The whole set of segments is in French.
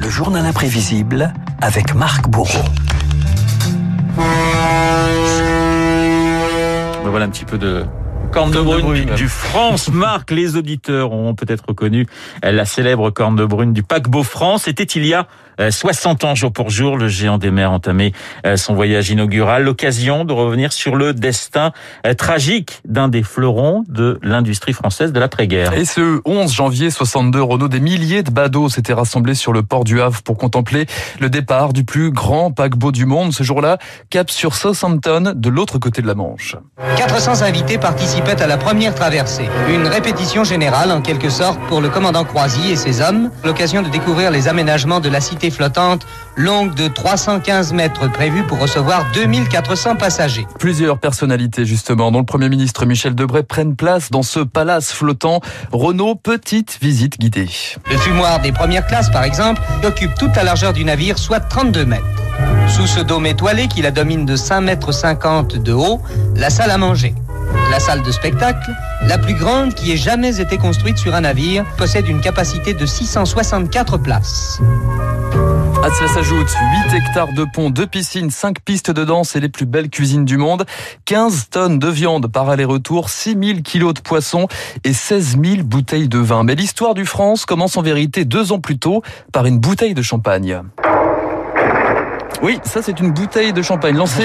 Le journal imprévisible avec Marc Bourreau. Voilà un petit peu de corne de brune, du, du France Marc. Les auditeurs ont peut-être reconnu la célèbre corne de brune du paquebot France. C'était il y a 60 ans jour pour jour. Le géant des mers entamé son voyage inaugural. L'occasion de revenir sur le destin tragique d'un des fleurons de l'industrie française de l'après-guerre. Et ce 11 janvier 62, Renault, des milliers de badauds s'étaient rassemblés sur le port du Havre pour contempler le départ du plus grand paquebot du monde. Ce jour-là, cap sur Southampton, de l'autre côté de la Manche. 400 invités participaient à la première traversée. Une répétition générale, en quelque sorte, pour le commandant Croisy et ses hommes. L'occasion de découvrir les aménagements de la cité flottante, longue de 315 mètres, prévue pour recevoir 2400 passagers. Plusieurs personnalités, justement, dont le Premier ministre Michel Debray, prennent place dans ce palace flottant. Renault, petite visite guidée. Le fumoir des premières classes, par exemple, occupe toute la largeur du navire, soit 32 mètres. Sous ce dôme étoilé qui la domine de 5 mètres 50 de haut, la salle à manger. La salle de spectacle, la plus grande qui ait jamais été construite sur un navire, possède une capacité de 664 places. À cela s'ajoute 8 hectares de pont, 2 piscines, 5 pistes de danse et les plus belles cuisines du monde, 15 tonnes de viande par aller-retour, 6000 kilos de poissons et 16 000 bouteilles de vin. Mais l'histoire du France commence en vérité deux ans plus tôt par une bouteille de champagne. Oui, ça c'est une bouteille de champagne lancée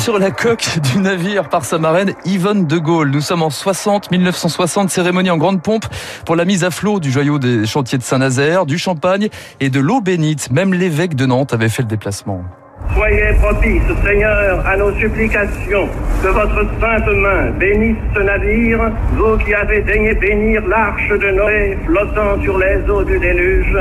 sur la coque du navire par sa marraine Yvonne de Gaulle. Nous sommes en 60, 1960, cérémonie en grande pompe pour la mise à flot du joyau des chantiers de Saint-Nazaire, du champagne et de l'eau bénite. Même l'évêque de Nantes avait fait le déplacement. Soyez propice, Seigneur, à nos supplications. Que votre sainte main bénisse ce navire, vous qui avez daigné bénir l'arche de Noé flottant sur les eaux du déluge.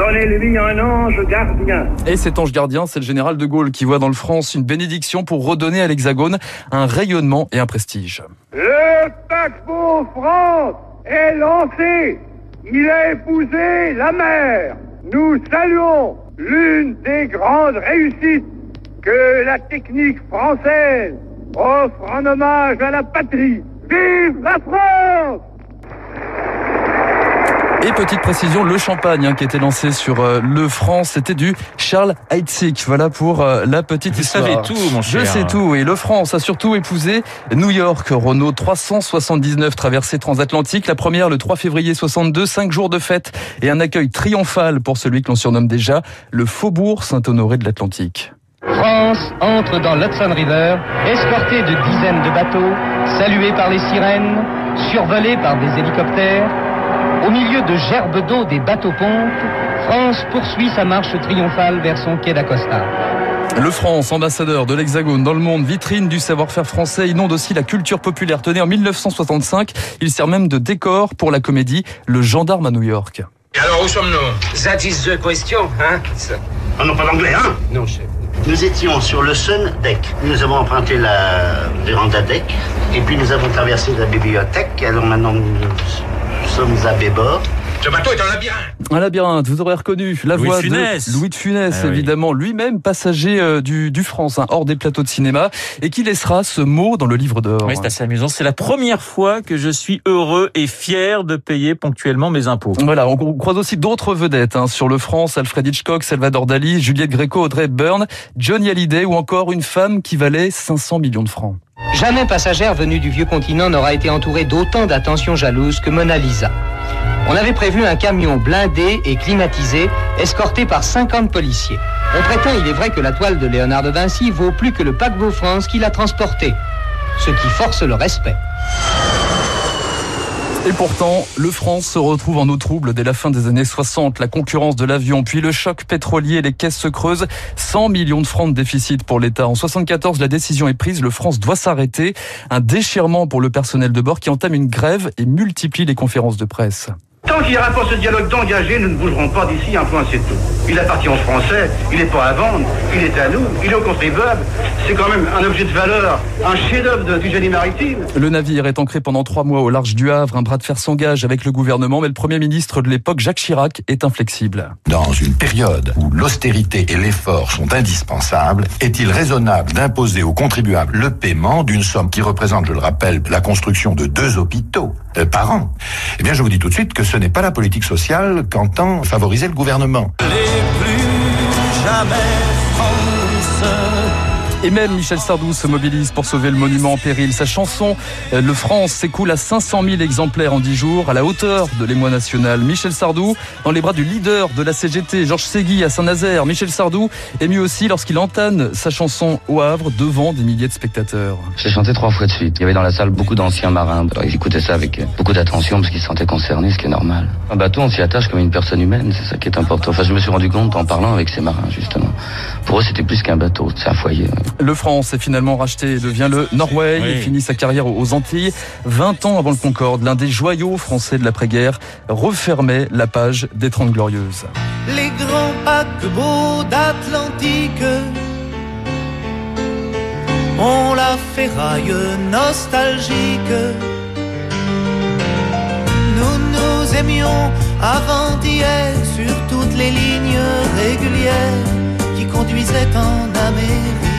Donnez-lui un ange gardien. Et cet ange gardien, c'est le général de Gaulle qui voit dans le France une bénédiction pour redonner à l'Hexagone un rayonnement et un prestige. Le paquebot France est lancé. Il a épousé la mer. Nous saluons l'une des grandes réussites que la technique française offre en hommage à la patrie. Vive la France et petite précision, le champagne hein, qui était lancé sur euh, le France, c'était du Charles Heidsieck. Voilà pour euh, la petite Vous histoire. savez tout, mon cher. Je sais tout. Et le France a surtout épousé New York. Renault 379 traversées transatlantiques. La première le 3 février 62, cinq jours de fête et un accueil triomphal pour celui que l'on surnomme déjà le Faubourg Saint-Honoré de l'Atlantique. France entre dans l'Hudson River, escortée de dizaines de bateaux, saluée par les sirènes, survolée par des hélicoptères. Au milieu de gerbes d'eau des bateaux-pompes, France poursuit sa marche triomphale vers son quai d'Acosta. Le France, ambassadeur de l'Hexagone dans le monde, vitrine du savoir-faire français, inonde aussi la culture populaire. Tenez, en 1965, il sert même de décor pour la comédie Le Gendarme à New York. Alors où sommes-nous? That is the question, hein? Ah non, pas d'anglais, hein? Non, chef. Nous étions sur le Sun Deck. Nous avons emprunté la véranda deck et puis nous avons traversé la bibliothèque. Alors maintenant nous sommes à bébord. Ce bateau est un labyrinthe. Un labyrinthe, vous aurez reconnu la Louis voix de Funès. de Louis de Funès, Ah oui. évidemment, lui-même passager euh, du, du France, hein, hors des plateaux de cinéma, et qui laissera ce mot dans le livre d'or. Oui, c'est assez amusant. C'est la première fois que je suis heureux et fier de payer ponctuellement mes impôts. Voilà, on on croise aussi d'autres vedettes hein, sur le France, Alfred Hitchcock, Salvador Dali, Juliette Gréco, Audrey Hepburn, Johnny Hallyday ou encore une femme qui valait 500 millions de francs. Jamais passagère venue du vieux continent n'aura été entourée d'autant d'attention jalouse que Mona Lisa. On avait prévu un camion blindé et climatisé, escorté par 50 policiers. On prétend, il est vrai, que la toile de Léonard de Vinci vaut plus que le paquebot France qui l'a transporté, ce qui force le respect. Et pourtant, le France se retrouve en eau trouble dès la fin des années 60. La concurrence de l'avion, puis le choc pétrolier, les caisses se creusent. 100 millions de francs de déficit pour l'État. En 74, la décision est prise. Le France doit s'arrêter. Un déchirement pour le personnel de bord qui entame une grève et multiplie les conférences de presse. Tant qu'il n'y aura pas ce dialogue d'engagé, nous ne bougerons pas d'ici un point, c'est tout. Il appartient aux Français, il n'est pas à vendre, il est à nous, il est au contribuable. C'est quand même un objet de valeur, un chef-d'œuvre du génie maritime. Le navire est ancré pendant trois mois au large du Havre. Un bras de fer s'engage avec le gouvernement, mais le Premier ministre de l'époque, Jacques Chirac, est inflexible. Dans une période où l'austérité et l'effort sont indispensables, est-il raisonnable d'imposer aux contribuables le paiement d'une somme qui représente, je le rappelle, la construction de deux hôpitaux euh, par an? Eh bien, je vous dis tout de suite que ce n'est pas la politique sociale qu'entend favoriser le gouvernement. Et même Michel Sardou se mobilise pour sauver le monument en péril. Sa chanson euh, Le France s'écoule à 500 000 exemplaires en 10 jours, à la hauteur de l'émoi national. Michel Sardou, dans les bras du leader de la CGT, Georges Ségui à Saint-Nazaire. Michel Sardou ému aussi lorsqu'il entame sa chanson au Havre devant des milliers de spectateurs. J'ai chanté trois fois de suite. Il y avait dans la salle beaucoup d'anciens marins. Ils écoutaient ça avec beaucoup d'attention parce qu'ils se sentaient concernés, ce qui est normal. Un bateau, on s'y attache comme une personne humaine, c'est ça qui est important. Enfin, je me suis rendu compte en parlant avec ces marins, justement. Pour eux, c'était plus qu'un bateau, c'est un foyer. Le France est finalement racheté et devient le Norway. Il finit sa carrière aux Antilles. 20 ans avant le Concorde, l'un des joyaux français de l'après-guerre refermait la page des Trente Glorieuses. Les grands paquebots d'Atlantique ont la ferraille nostalgique. Nous nous aimions avant d'hier sur toutes les lignes régulières qui conduisaient en Amérique.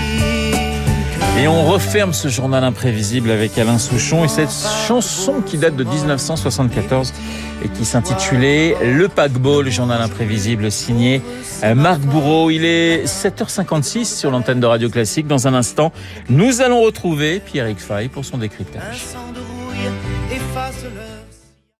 Et on referme ce journal imprévisible avec Alain Souchon et cette chanson qui date de 1974 et qui s'intitulait Le paquebot, le journal imprévisible signé euh, Marc Bourreau. Il est 7h56 sur l'antenne de Radio Classique. Dans un instant, nous allons retrouver Pierre Fay pour son décryptage.